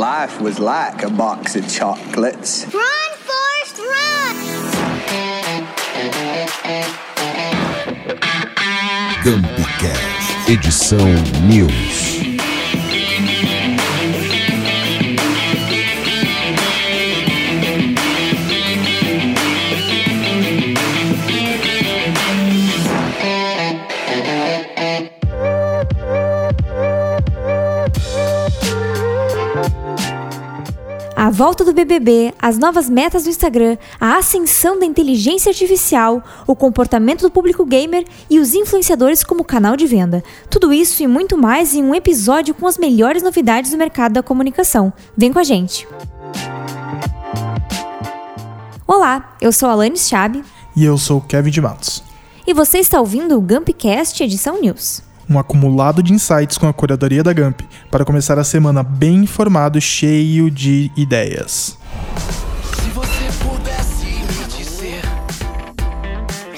life was like a box of chocolates. Run, Forrest, run! Campcast, edição News. A volta do BBB, as novas metas do Instagram, a ascensão da inteligência artificial, o comportamento do público gamer e os influenciadores como canal de venda. Tudo isso e muito mais em um episódio com as melhores novidades do mercado da comunicação. Vem com a gente! Olá, eu sou a Alanis Chab E eu sou Kevin de Matos. e você está ouvindo o Gumpcast Edição News. Um acumulado de insights com a curadoria da Gump para começar a semana bem informado e cheio de ideias. Se você pudesse me dizer,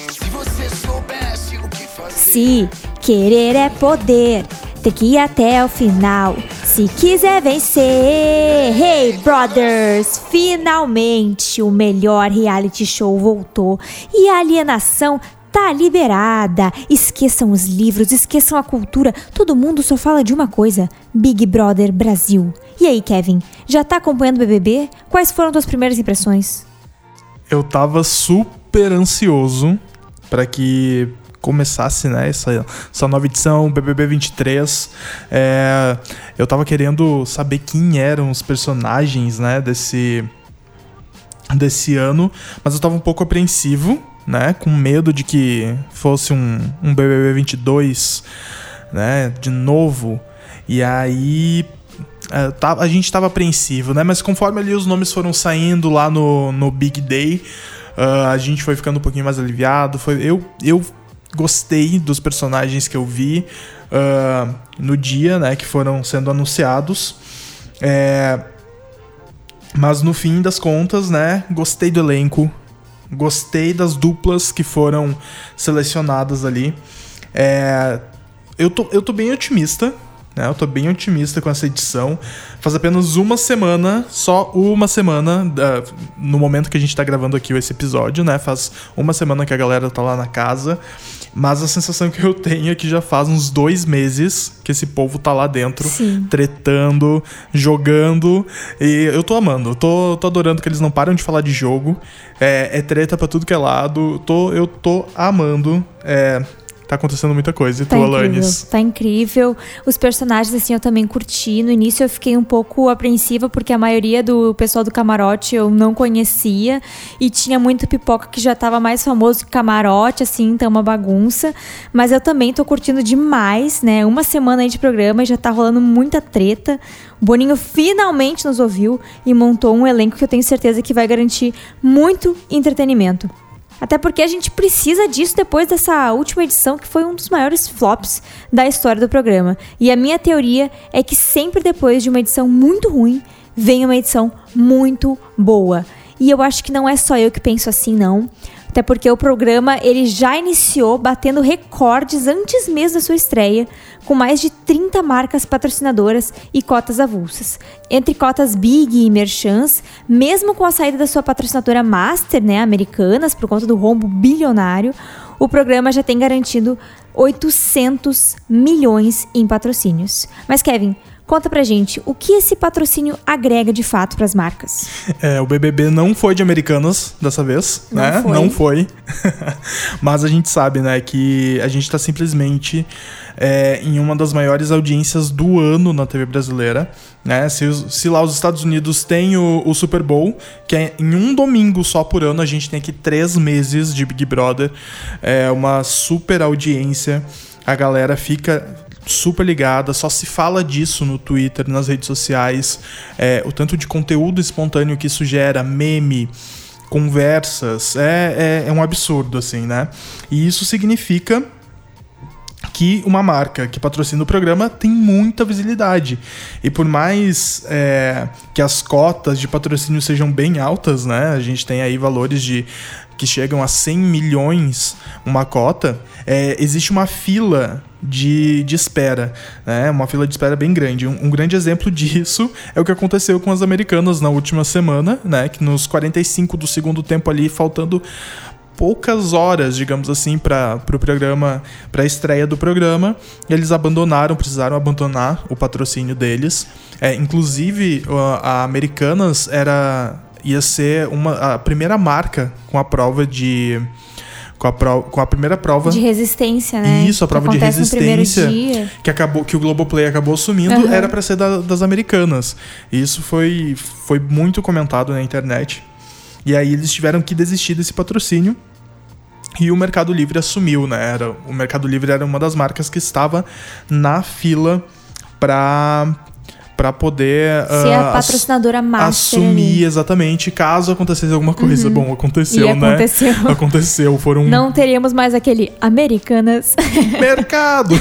se você soubesse o que fazer. Se querer é poder, ter que ir até o final. Se quiser vencer, hey brothers! Finalmente o melhor reality show voltou e a alienação tá liberada. Esqueçam os livros, esqueçam a cultura. Todo mundo só fala de uma coisa: Big Brother Brasil. E aí, Kevin? Já tá acompanhando o BBB? Quais foram tuas primeiras impressões? Eu tava super ansioso para que começasse, né, essa, essa nova edição, BBB 23. É, eu tava querendo saber quem eram os personagens, né, desse desse ano, mas eu tava um pouco apreensivo, né, com medo de que fosse um, um BBB 22, né, de novo. E aí é, tá- a gente tava apreensivo, né? Mas conforme ali os nomes foram saindo lá no, no Big Day, ah, a gente foi ficando um pouquinho mais aliviado. Foi, eu, eu gostei dos personagens que eu vi ah, no dia, né? Que foram sendo anunciados. É, mas no fim das contas, né? Gostei do elenco. Gostei das duplas que foram selecionadas ali. É, eu, tô, eu tô bem otimista. Né? Eu tô bem otimista com essa edição. Faz apenas uma semana, só uma semana, da- no momento que a gente tá gravando aqui esse episódio, né? Faz uma semana que a galera tá lá na casa. Mas a sensação que eu tenho é que já faz uns dois meses que esse povo tá lá dentro, Sim. tretando, jogando. E eu tô amando, eu tô, tô adorando que eles não param de falar de jogo. É, é treta pra tudo que é lado. Tô, eu tô amando. É, tá acontecendo muita coisa. E Tá tu, incrível, Alanis? tá incrível. Os personagens, assim, eu também curti. No início eu fiquei um pouco apreensiva, porque a maioria do pessoal do camarote eu não conhecia. E tinha muito pipoca que já tava mais famoso que camarote, assim, então uma bagunça. Mas eu também tô curtindo demais, né? Uma semana aí de programa e já tá rolando muita treta. O Boninho finalmente nos ouviu e montou um elenco que eu tenho certeza que vai garantir muito entretenimento. Até porque a gente precisa disso depois dessa última edição, que foi um dos maiores flops da história do programa. E a minha teoria é que sempre depois de uma edição muito ruim, vem uma edição muito boa. E eu acho que não é só eu que penso assim, não. Até porque o programa ele já iniciou batendo recordes antes mesmo da sua estreia, com mais de 30 marcas patrocinadoras e cotas avulsas. Entre cotas Big e Merchants, mesmo com a saída da sua patrocinadora Master, né, Americanas, por conta do rombo bilionário, o programa já tem garantido 800 milhões em patrocínios. Mas Kevin, conta pra gente, o que esse patrocínio agrega de fato para as marcas? É, o BBB não foi de Americanas dessa vez, Não né? foi. Não foi. Mas a gente sabe, né, que a gente tá simplesmente é, em uma das maiores audiências do ano na TV brasileira, né? Se, se lá os Estados Unidos têm o, o Super Bowl, que é em um domingo só por ano, a gente tem aqui três meses de Big Brother, é uma super audiência, a galera fica super ligada, só se fala disso no Twitter, nas redes sociais, é, o tanto de conteúdo espontâneo que isso gera, meme, conversas, é, é, é um absurdo, assim, né? E isso significa que uma marca que patrocina o programa tem muita visibilidade. E por mais é, que as cotas de patrocínio sejam bem altas, né? A gente tem aí valores de que chegam a 100 milhões uma cota. é, existe uma fila de, de espera, né? Uma fila de espera bem grande. Um, um grande exemplo disso é o que aconteceu com as americanas na última semana, né? Que nos 45 do segundo tempo ali, faltando poucas horas, digamos assim, para o pro programa, para a estreia do programa, eles abandonaram, precisaram abandonar o patrocínio deles. É, inclusive, a, a Americanas era ia ser uma, a primeira marca com a prova de com a, prova, com a primeira prova De resistência, né? isso, a prova de resistência que acabou que o Globoplay acabou assumindo Aham. era para ser da- das americanas. E isso foi foi muito comentado na internet. E aí eles tiveram que desistir desse patrocínio. E o Mercado Livre assumiu, né? Era, o Mercado Livre era uma das marcas que estava na fila para para poder Ser a ah, ass- patrocinadora master assumir ali. Uhum. exatamente caso acontecesse alguma coisa. Bom, aconteceu, E né? aconteceu. Aconteceu, foram Não teríamos mais aquele Americanas. mercado.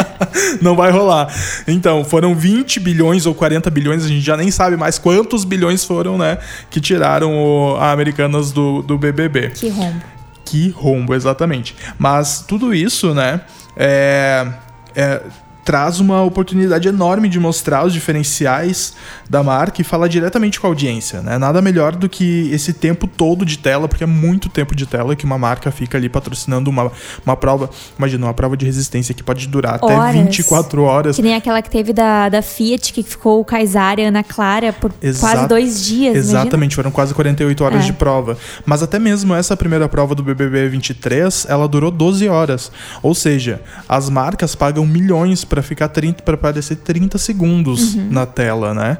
Não vai rolar. Então, foram 20 bilhões ou 40 bilhões, a gente já nem sabe mais quantos bilhões foram, né? Que tiraram o, a Americanas do, do BBB. que rombo. Que rombo, exatamente. Mas tudo isso, né? É, é, traz uma oportunidade enorme de mostrar os diferenciais da marca e falar diretamente com a audiência, né? Nada melhor do que esse tempo todo de tela, porque é muito tempo de tela que uma marca fica ali patrocinando uma, uma prova. Imagina, uma prova de resistência que pode durar Horas. até 24 horas. Que nem aquela que teve da, da Fiat, que ficou o Kaysar e Ana Clara por quase dois dias. imagina? Exatamente, foram quase 48 horas É. de prova. Mas até mesmo essa primeira prova do BBB 23, ela durou 12 horas. Ou seja, as marcas pagam milhões para ficar 30 para aparecer 30 segundos Uhum. na tela, né?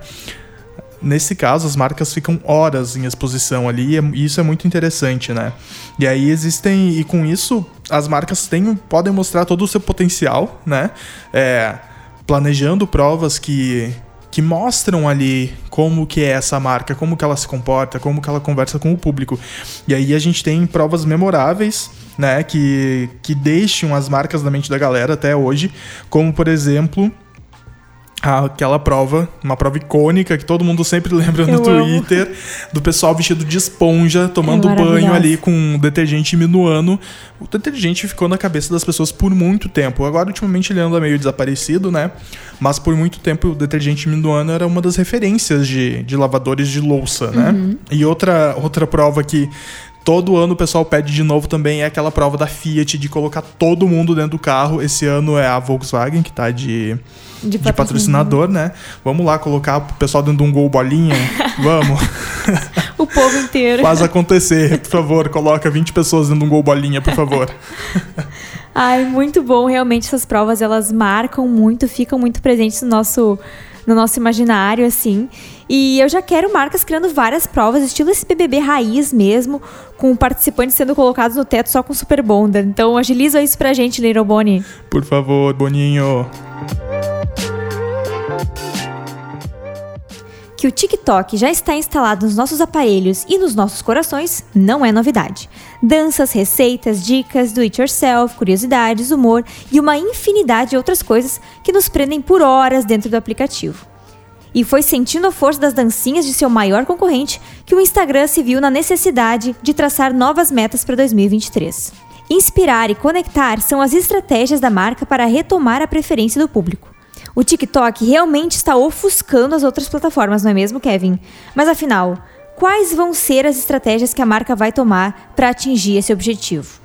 Nesse caso, as marcas ficam horas em exposição ali, e é- e isso é muito interessante, né? E aí existem, e com isso, as marcas têm, podem mostrar todo o seu potencial, né? É, planejando provas que, que mostram ali como que é essa marca, como que ela se comporta, como que ela conversa com o público. E aí a gente tem provas memoráveis, né? Que, que deixam as marcas na mente da galera até hoje, como por exemplo aquela prova, uma prova icônica que todo mundo sempre lembra no Eu amo. Twitter, do pessoal vestido de esponja, tomando É banho ali com detergente minuano. O detergente ficou na cabeça das pessoas por muito tempo. Agora, ultimamente, ele anda meio desaparecido, né? Mas por muito tempo o detergente minuano era uma das referências de, de lavadores de louça, né? Uhum. E outra, outra prova que todo ano o pessoal pede de novo também é aquela prova da Fiat de colocar todo mundo dentro do carro. Esse ano é a Volkswagen que tá de, De de patrocinador, né? Vamos lá colocar o pessoal dentro de um gol bolinha. Vamos. O povo inteiro. Faz acontecer, por favor. Coloca 20 pessoas dentro de um gol bolinha, por favor. Ai, muito bom. Realmente essas provas elas marcam muito, ficam muito presentes no nosso no nosso imaginário assim. E eu já quero marcas criando várias provas, estilo esse BBB raiz mesmo, com participantes sendo colocados no teto só com super bonder. Então agiliza isso pra gente, Little. Por favor, Boninho. Que o TikTok já está instalado nos nossos aparelhos e nos nossos corações não é novidade. Danças, receitas, dicas, do it yourself, curiosidades, humor e uma infinidade de outras coisas que nos prendem por horas dentro do aplicativo. E foi sentindo a força das dancinhas de seu maior concorrente que o Instagram se viu na necessidade de traçar novas metas para 2023. Inspirar e conectar são as estratégias da marca para retomar a preferência do público. O TikTok realmente está ofuscando as outras plataformas, não é mesmo, Kevin? Mas afinal, quais vão ser as estratégias que a marca vai tomar para atingir esse objetivo?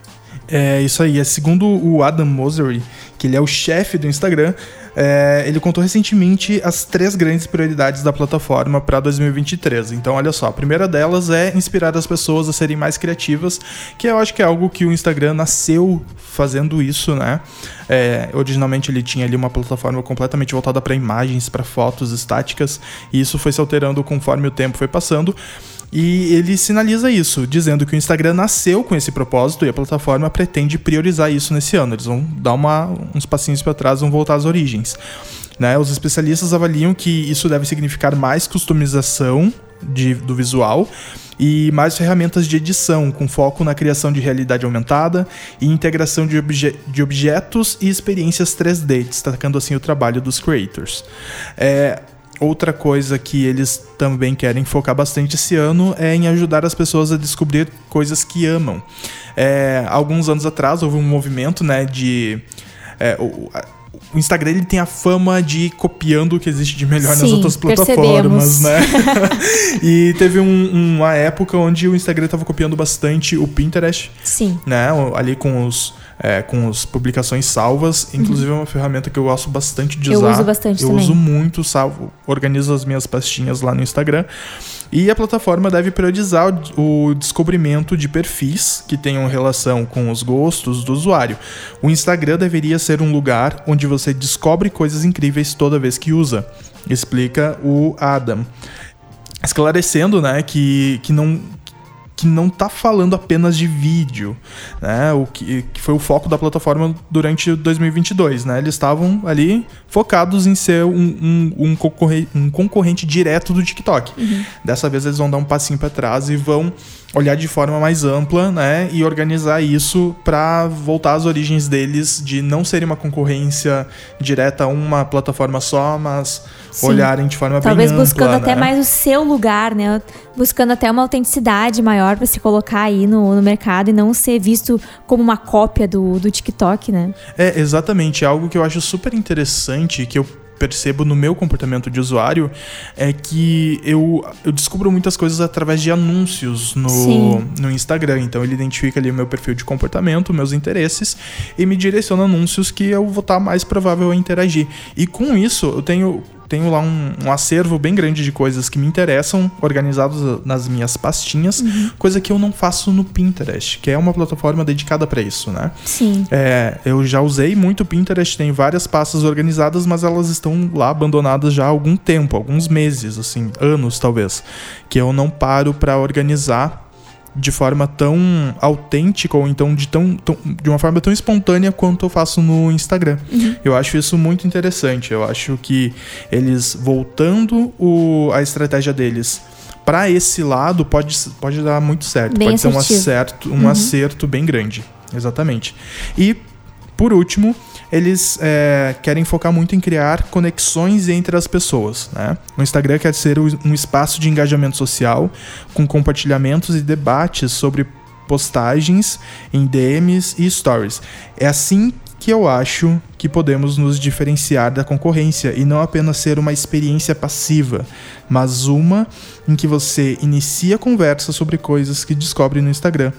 É isso aí. É segundo o Adam Mosseri, que ele é o chefe do Instagram, é, ele contou recentemente as três grandes prioridades da plataforma para 2023. Então, olha só, a primeira delas é inspirar as pessoas a serem mais criativas, que eu acho que é algo que o Instagram nasceu fazendo isso, né? É, originalmente ele tinha ali uma plataforma completamente voltada para imagens, para fotos estáticas, e isso foi se alterando conforme o tempo foi passando. E ele sinaliza isso, dizendo que o Instagram nasceu com esse propósito e a plataforma pretende priorizar isso nesse ano. Eles vão dar uma, uns passinhos para trás, vão voltar às origens. Né? Os especialistas avaliam que isso deve significar mais customização de, do visual e mais ferramentas de edição, com foco na criação de realidade aumentada e integração de, obje de objetos e experiências 3D, destacando assim o trabalho dos creators. É, Outra coisa que eles também querem focar bastante esse ano é em ajudar as pessoas a descobrir coisas que amam. É, alguns anos atrás houve um movimento né, de é, o Instagram ele tem a fama de ir copiando o que existe de melhor nas Sim, outras percebemos. plataformas, né? e teve um- uma época onde o Instagram estava copiando bastante o Pinterest, Sim. né? Ali com os é, com as publicações salvas, inclusive é uma ferramenta que eu gosto bastante de Eu usar. uso bastante Eu também. uso muito, salvo, organizo as minhas pastinhas lá no Instagram. E a plataforma deve priorizar o, descobrimento de perfis que tenham relação com os gostos do usuário. O Instagram deveria ser um lugar onde você descobre coisas incríveis toda vez que usa, explica o Adam. Esclarecendo, né, que, que não que não tá falando apenas de vídeo, né? O que, que foi o foco da plataforma durante 2022, né? Eles estavam ali focados em ser um, um, um, concorre- um concorrente direto do TikTok. Dessa vez eles vão dar um passinho para trás e vão olhar de forma mais ampla, né? E organizar isso para voltar às origens deles de não serem uma concorrência direta a uma plataforma só, mas Sim. olharem de forma Talvez bem ampla, buscando até né? mais o seu lugar, né? Buscando até uma autenticidade maior pra se colocar aí no, no mercado e não ser visto como uma cópia do, do TikTok, né? É, exatamente. Algo que eu acho super interessante, que eu percebo no meu comportamento de usuário, é que eu, eu descubro muitas coisas através de anúncios no, Sim. no Instagram. Então ele identifica ali o meu perfil de comportamento, meus interesses, e me direciona anúncios que eu vou estar mais provável a interagir. E com isso, eu tenho. Tenho lá um, um acervo bem grande de coisas que me interessam, organizados nas minhas pastinhas, coisa que eu não faço no Pinterest, que é uma plataforma dedicada para isso, né? Sim. É, eu já usei muito o Pinterest, tem várias pastas organizadas, mas elas estão lá abandonadas já há algum tempo, alguns meses, assim, anos talvez, que eu não paro para organizar de forma tão autêntica ou então de, tão, tão- de uma forma tão espontânea quanto eu faço no Instagram. Eu acho isso muito interessante. Eu acho que eles voltando o, a estratégia deles para esse lado pode, pode dar muito certo. Bem pode ser um assertivo. acerto, um acerto bem grande. Exatamente. E por último, eles é, querem focar muito em criar conexões entre as pessoas. Né? O Instagram quer ser um espaço de engajamento social, com compartilhamentos e debates sobre postagens em DMs e stories. É assim que eu acho que podemos nos diferenciar da concorrência e não apenas ser uma experiência passiva, mas uma em que você inicia conversa sobre coisas que descobre no Instagram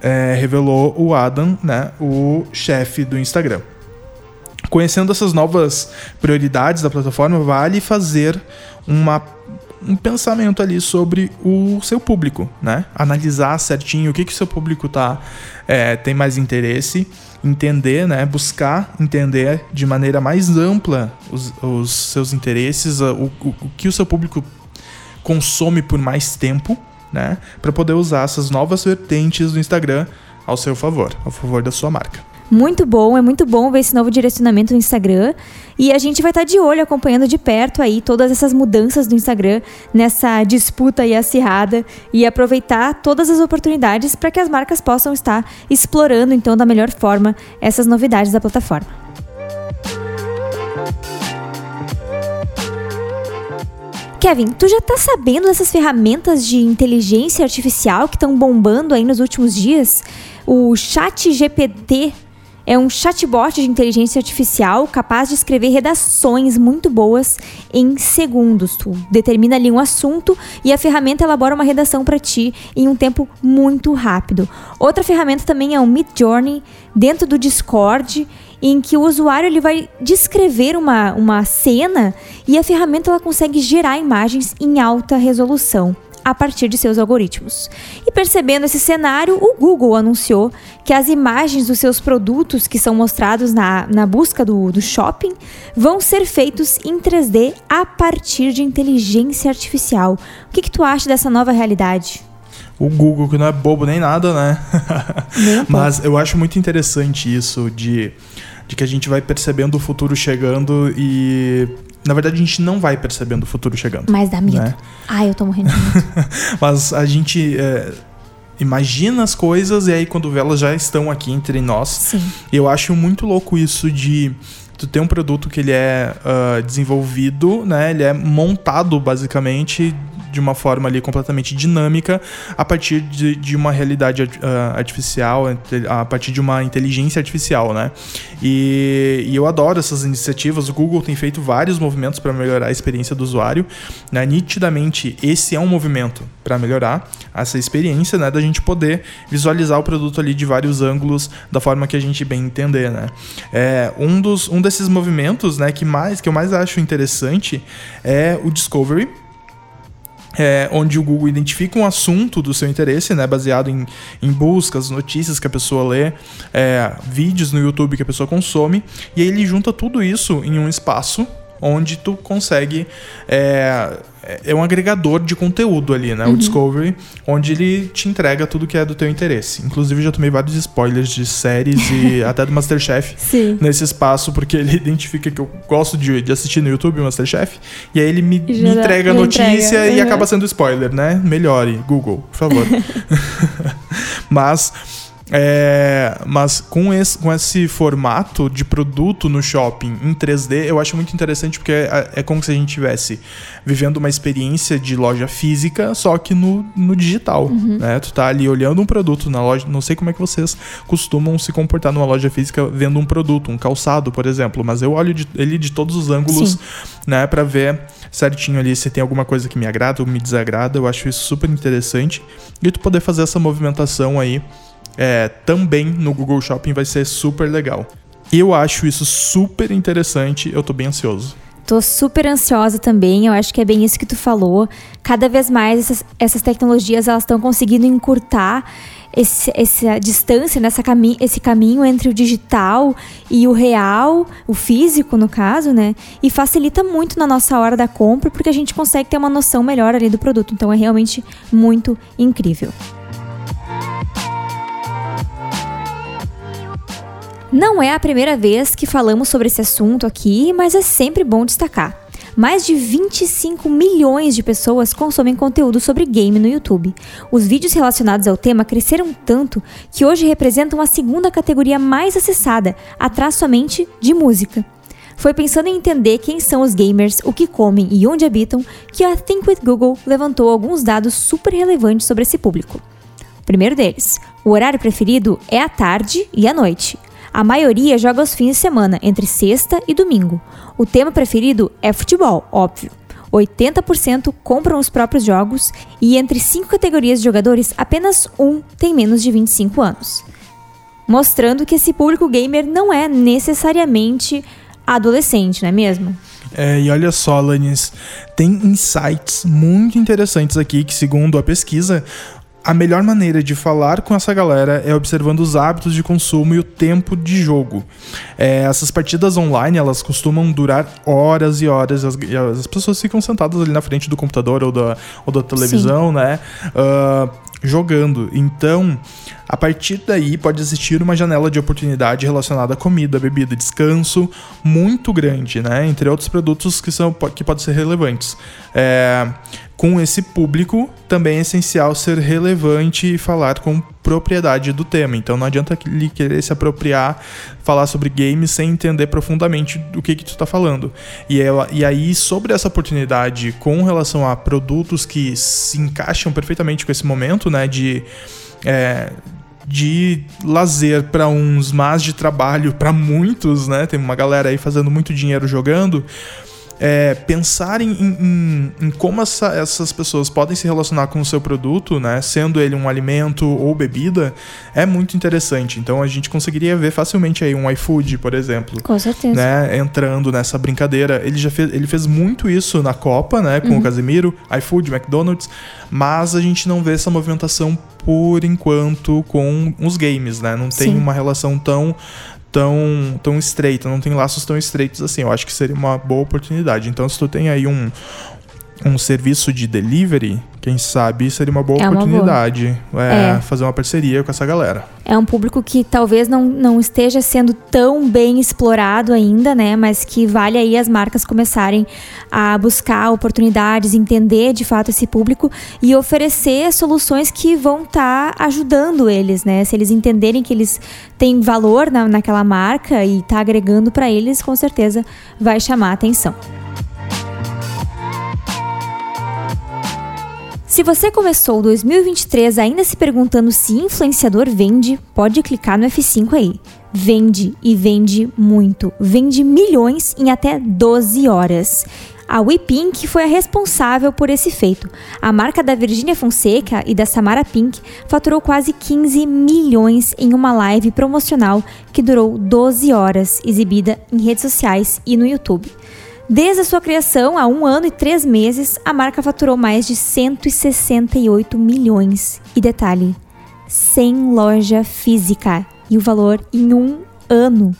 é, revelou o Adam, né, o chefe do Instagram. Conhecendo essas novas prioridades da plataforma, vale fazer uma, um pensamento ali sobre o seu público, né? Analisar certinho o que, que seu público tá, é, tem mais interesse, entender, né? Buscar entender de maneira mais ampla os, os seus interesses, o, o, o que o seu público consome por mais tempo, né? Para poder usar essas novas vertentes do Instagram ao seu favor, ao favor da sua marca. Muito bom, é muito bom ver esse novo direcionamento no Instagram. E a gente vai estar de olho, acompanhando de perto aí todas essas mudanças do Instagram nessa disputa aí acirrada e aproveitar todas as oportunidades para que as marcas possam estar explorando então da melhor forma essas novidades da plataforma. Kevin, tu já tá sabendo dessas ferramentas de inteligência artificial que estão bombando aí nos últimos dias? O Chat GPT é um chatbot de inteligência artificial capaz de escrever redações muito boas em segundos. Tu determina ali um assunto e a ferramenta elabora uma redação para ti em um tempo muito rápido. Outra ferramenta também é o Midjourney dentro do Discord em que o usuário ele vai descrever uma, uma cena e a ferramenta ela consegue gerar imagens em alta resolução a partir de seus algoritmos. E percebendo esse cenário, o Google anunciou que as imagens dos seus produtos que são mostrados na, na busca do, do shopping vão ser feitos em 3D a partir de inteligência artificial. O que, que tu acha dessa nova realidade? O Google, que não é bobo nem nada, né? Mas eu acho muito interessante isso de, de que a gente vai percebendo o futuro chegando e. Na verdade, a gente não vai percebendo o futuro chegando. Mas dá medo. Né? Ai, eu tô morrendo de medo. Mas a gente é, imagina as coisas e aí quando vê elas já estão aqui entre nós. Sim. Eu acho muito louco isso de tu ter um produto que ele é ah, desenvolvido, né? Ele é montado basicamente de uma forma ali completamente dinâmica a partir de, de uma realidade ah, artificial, a partir de uma inteligência artificial, né? E, e eu adoro essas iniciativas. O Google tem feito vários movimentos para melhorar a experiência do usuário. Né? Nitidamente, esse é um movimento para melhorar essa experiência, né? Da gente poder visualizar o produto ali de vários ângulos, da forma que a gente bem entender, né? É, um, dos, um desses movimentos, né, que, mais, que eu mais acho interessante é o Discovery, é, onde o Google identifica um assunto do seu interesse, né, baseado em, em buscas, notícias que a pessoa lê, é, vídeos no YouTube que a pessoa consome, e aí ele junta tudo isso em um espaço onde tu consegue é, é um agregador de conteúdo ali, né? Uhum. O Discovery, onde ele te entrega tudo que é do teu interesse. Inclusive, já tomei vários spoilers de séries e até do Masterchef Sim. nesse espaço, porque ele identifica que eu gosto de, de assistir no YouTube o Masterchef, e aí ele me, me entrega a notícia entrega, e uhum. acaba sendo spoiler, né? Melhore, Google, por favor. Mas. É, mas com esse, com esse formato de produto no shopping em 3D, eu acho muito interessante porque é, é como se a gente estivesse vivendo uma experiência de loja física, só que no, no digital. Né? Tu tá ali olhando um produto na loja. Não sei como é que vocês costumam se comportar numa loja física vendo um produto, um calçado, por exemplo, mas eu olho de- ele de todos os ângulos Sim. né, para ver certinho ali se tem alguma coisa que me agrada ou me desagrada. Eu acho isso super interessante. E tu poder fazer essa movimentação aí é, também no Google Shopping vai ser super legal. Eu acho isso super interessante. Eu tô bem ansioso. Tô super ansiosa também, eu acho que é bem isso que tu falou. Cada vez mais essas, essas tecnologias elas estão conseguindo encurtar esse, essa distância, nessa cami esse caminho entre o digital e o real, o físico no caso, né? E facilita muito na nossa hora da compra, porque a gente consegue ter uma noção melhor ali do produto. Então é realmente muito incrível. Não é a primeira vez que falamos sobre esse assunto aqui, mas é sempre bom destacar. Mais de 25 milhões de pessoas consomem conteúdo sobre game no YouTube. Os vídeos relacionados ao tema cresceram tanto que hoje representam a segunda categoria mais acessada, atrás somente de música. Foi pensando em entender quem são os gamers, o que comem e onde habitam que a Think with Google levantou alguns dados super relevantes sobre esse público. Primeiro deles, o horário preferido é a tarde e a noite. A maioria joga aos fins de semana, entre sexta e domingo. O tema preferido é futebol, óbvio. 80% compram os próprios jogos e entre cinco categorias de jogadores, apenas um tem menos de 25 anos. Mostrando que esse público gamer não é necessariamente adolescente, não é mesmo? É, e olha só, Lanis, tem insights muito interessantes aqui que, segundo a pesquisa, a melhor maneira de falar com essa galera é observando os hábitos de consumo e o tempo de jogo. É, essas partidas online, elas costumam durar horas e horas. As, e as pessoas ficam sentadas ali na frente do computador ou da, ou da televisão, né? ah, jogando. Então, a partir daí pode existir uma janela de oportunidade relacionada a comida, bebida, descanso muito grande, né? Entre outros produtos que, são, que podem ser relevantes. É, com esse público, também é essencial ser relevante e falar com propriedade do tema. Então não adianta ele querer se apropriar, falar sobre games sem entender profundamente do que, que tu tá falando. E, ela, e aí, sobre essa oportunidade com relação a produtos que se encaixam perfeitamente com esse momento, né? De. é, de lazer para uns, mas de trabalho para muitos, né? Tem uma galera aí fazendo muito dinheiro jogando. É, pensar em, em- em como essa- essas pessoas podem se relacionar com o seu produto, né? Sendo ele um alimento ou bebida, é muito interessante. Então a gente conseguiria ver facilmente aí um iFood, por exemplo Com certeza. né, entrando nessa brincadeira. Ele já fez, ele fez muito isso na Copa, né, com o Casemiro, iFood, McDonald's, mas a gente não vê essa movimentação por enquanto com os games, né? Não tem Sim. uma relação tão tão tão estreita, não tem laços tão estreitos assim. Eu acho que seria uma boa oportunidade. Então, se tu tem aí um um serviço de delivery, quem sabe seria uma boa É uma boa. oportunidade é, É. fazer uma parceria com essa galera. É um público que talvez não, não esteja sendo tão bem explorado ainda, né? Mas que vale aí as marcas começarem a buscar oportunidades, entender de fato esse público e oferecer soluções que vão estar ajudando eles, né? Se eles entenderem que eles têm valor na, naquela marca e tá agregando para eles, com certeza vai chamar a atenção. Se você começou 2023 ainda se perguntando se influenciador vende, pode clicar no F5 aí. Vende e vende muito. Vende milhões em até 12 horas. A WePink foi a responsável por esse feito. A marca da Virginia Fonseca e da Samara Pink faturou quase 15 milhões em uma live promocional que durou 12 horas, exibida em redes sociais e no YouTube. Desde a sua criação, há um ano e três meses, a marca faturou mais de 168 milhões. E detalhe, sem loja física. E o valor em um ano.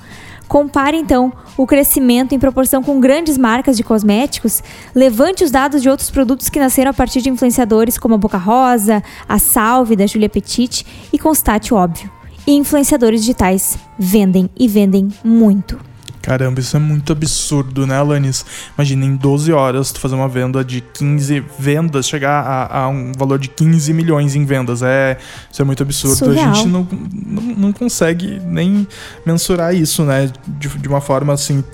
Compare então o crescimento em proporção com grandes marcas de cosméticos, levante os dados de outros produtos que nasceram a partir de influenciadores como a Boca Rosa, a Salve da Julia Petit e constate o óbvio. Influenciadores digitais vendem e vendem muito. Caramba, isso é muito absurdo, né, Alanis? Imagina, em 12 horas, tu fazer uma venda de 15 vendas, chegar a, a um valor de 15 milhões em vendas. É, isso é muito absurdo. Surreal. A gente não, não, não consegue nem mensurar isso, né? De, de uma forma assim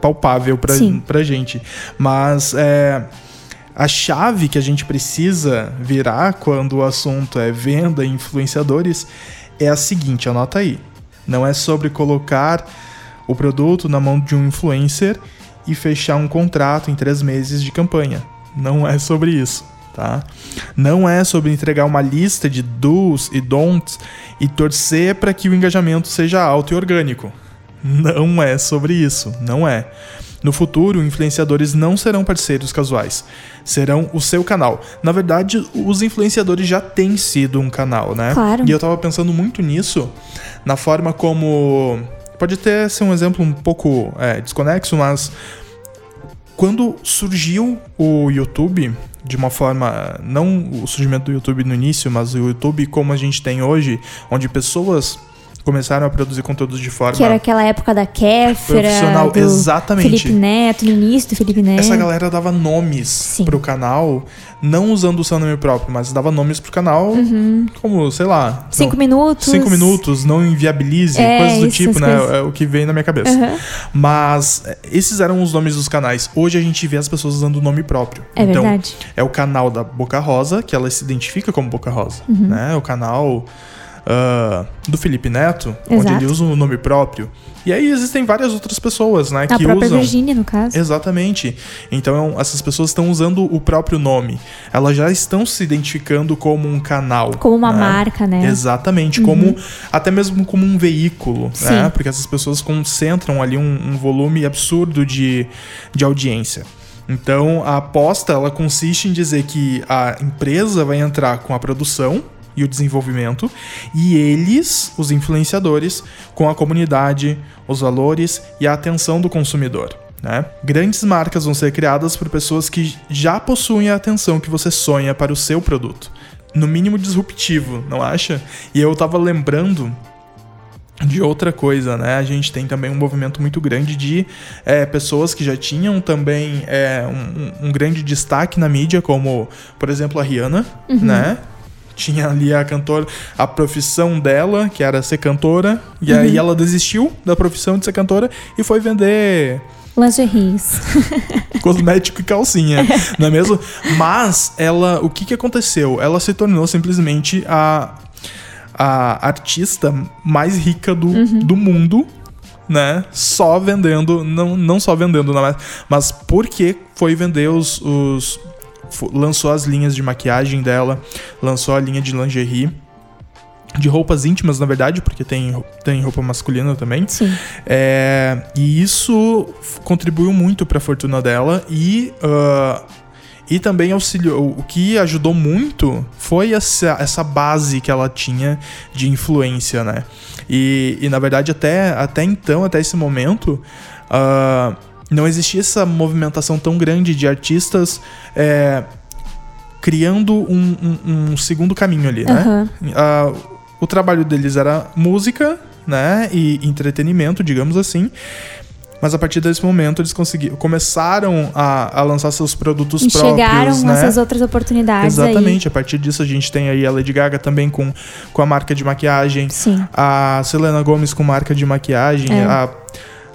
palpável pra, Sim. pra gente. Mas é. A chave que a gente precisa virar quando o assunto é venda e influenciadores é a seguinte, anota aí. Não é sobre colocar o produto na mão de um influencer e fechar um contrato em três meses de campanha. Não é sobre isso, tá? Não é sobre entregar uma lista de do's e don'ts e torcer para que o engajamento seja alto e orgânico. Não é sobre isso, não é. No futuro, influenciadores não serão parceiros casuais, serão o seu canal. Na verdade, os influenciadores já têm sido um canal, né? Claro. E eu tava pensando muito nisso, na forma como. Pode até ser um exemplo um pouco é, desconexo, mas quando surgiu o YouTube, de uma forma. Não o surgimento do YouTube no início, mas o YouTube como a gente tem hoje, onde pessoas começaram a produzir conteúdos de forma. Que era aquela época da Kéfera, Profissional, do exatamente. Felipe Neto, no início do Felipe Neto. Essa galera dava nomes Sim. pro canal, não usando o seu nome próprio, mas dava nomes pro canal, como, sei lá. Uhum. Cinco não- minutos. Cinco minutos, não inviabilize, É, coisas do isso, tipo, né? coisas. É o que vem na minha cabeça. Aham. Mas é, esses eram os nomes dos canais. Hoje a gente vê as pessoas usando o nome próprio. É então, verdade. é o canal da Boca Rosa, que ela se identifica como Boca Rosa. Uhum. Né? O canal ah, do Felipe Neto, onde Exato. ele usa o nome próprio. E aí existem várias outras pessoas, né? A que própria usam. Virgínia, no caso. Exatamente. Então essas pessoas estão usando o próprio nome. Elas já estão se identificando como um canal. Como uma né? marca, né? Exatamente, como até mesmo como um veículo, né? Sim. Porque essas pessoas concentram ali um, um volume absurdo de, de audiência. Então a aposta ela consiste em dizer que a empresa vai entrar com a produção e o desenvolvimento e eles, os influenciadores, com a comunidade, os valores e a atenção do consumidor. Né? Grandes marcas vão ser criadas por pessoas que já possuem a atenção que você sonha para o seu produto. No mínimo disruptivo, não acha? E eu tava lembrando de outra coisa, né? A gente tem também um movimento muito grande de é, pessoas que já tinham também é, um, um grande destaque na mídia, como, por exemplo, a Rihanna, né? Tinha ali a cantora, a profissão dela, que era ser cantora, e aí ela desistiu da profissão de ser cantora e foi vender Lingeries. cosmético e calcinha, não é mesmo? Mas ela, o que que aconteceu? Ela se tornou simplesmente a, a artista mais rica do, do mundo, né? Só vendendo, não, não só vendendo, não, mas, mas porque foi vender os, os lançou as linhas de maquiagem dela, lançou a linha de lingerie. De roupas íntimas, na verdade, porque tem, tem roupa masculina também. Sim. É, e isso contribuiu muito para a fortuna dela e ah, e também auxiliou. O que ajudou muito foi essa, essa base que ela tinha de influência, né? E, e na verdade até, até então, até esse momento, ah, não existia essa movimentação tão grande de artistas é, criando um, um- um segundo caminho ali, né? Ah, o trabalho deles era música, né? E entretenimento, digamos assim. Mas a partir desse momento eles conseguiram, começaram a, a lançar seus produtos Enxergaram próprios, né? essas outras oportunidades Exatamente. A partir disso a gente tem aí a Lady Gaga também com, com a marca de maquiagem. aí. Sim. A Selena Gomez com marca de maquiagem. É. A,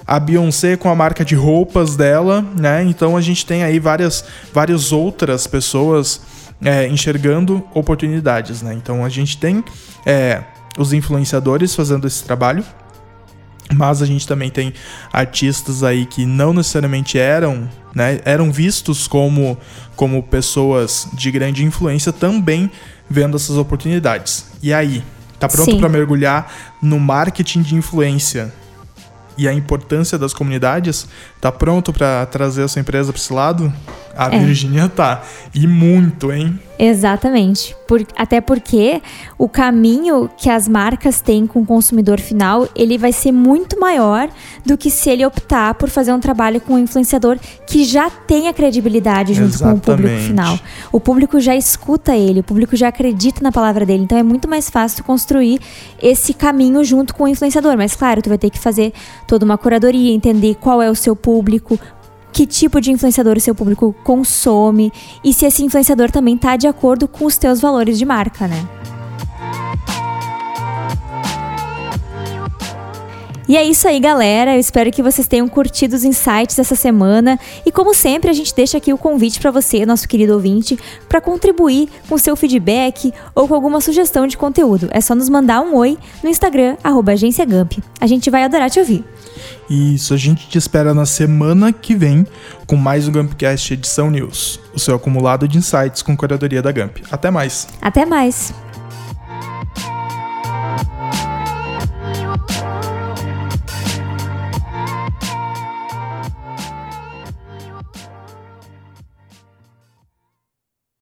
a Beyoncé com a marca de roupas dela, né? Então a gente tem aí várias, várias outras pessoas é, enxergando oportunidades, né? Então a gente tem é, os influenciadores fazendo esse trabalho, mas a gente também tem artistas aí que não necessariamente eram, né, eram vistos como, como pessoas de grande influência também vendo essas oportunidades. E aí, tá pronto para mergulhar no marketing de influência e a importância das comunidades? Tá pronto para trazer a sua empresa para esse lado? A É. Virgínia tá. E muito, hein? Exatamente. Por- até porque o caminho que as marcas têm com o consumidor final, ele vai ser muito maior do que se ele optar por fazer um trabalho com um influenciador que já tem a credibilidade junto com o público Exatamente. final. O público já escuta ele, o público já acredita na palavra dele. Então é muito mais fácil construir esse caminho junto com o influenciador. Mas claro, tu vai ter que fazer toda uma curadoria, entender qual é o seu público, que tipo de influenciador o seu público consome e se esse influenciador também tá de acordo com os teus valores de marca, né? E é isso aí, galera. Eu espero que vocês tenham curtido os insights dessa semana. E como sempre, a gente deixa aqui o convite para você, nosso querido ouvinte, para contribuir com seu feedback ou com alguma sugestão de conteúdo. É só nos mandar um oi no Instagram, arroba Agência Gamp. A gente vai adorar te ouvir. Isso, a gente te espera na semana que vem com mais um Gumpcast Edição News, o seu acumulado de insights com curadoria da Gump. Até mais! Até mais!